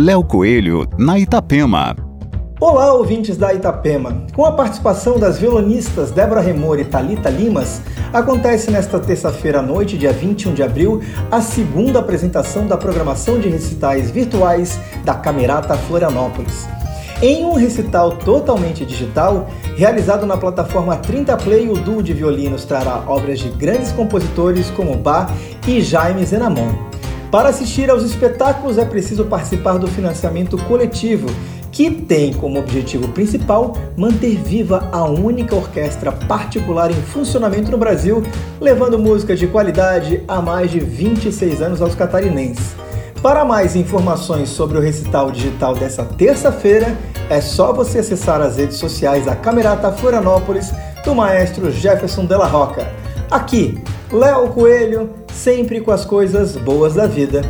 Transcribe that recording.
Léo Coelho, na Itapema. Olá, ouvintes da Itapema. Com a participação das violonistas Débora Remor e Talita Limas, acontece nesta terça-feira à noite, dia 21 de abril, a segunda apresentação da programação de recitais virtuais da Camerata Florianópolis. Em um recital totalmente digital, realizado na plataforma 30 Play, o duo de violinos trará obras de grandes compositores como Bach e Jaime Zenamon. Para assistir aos espetáculos é preciso participar do financiamento coletivo, que tem como objetivo principal manter viva a única orquestra particular em funcionamento no Brasil, levando música de qualidade há mais de 26 anos aos catarinenses. Para mais informações sobre o recital digital dessa terça-feira, é só você acessar as redes sociais da Camerata Florianópolis do maestro Jefferson Della Roca. Aqui, Léo Coelho, sempre com as coisas boas da vida.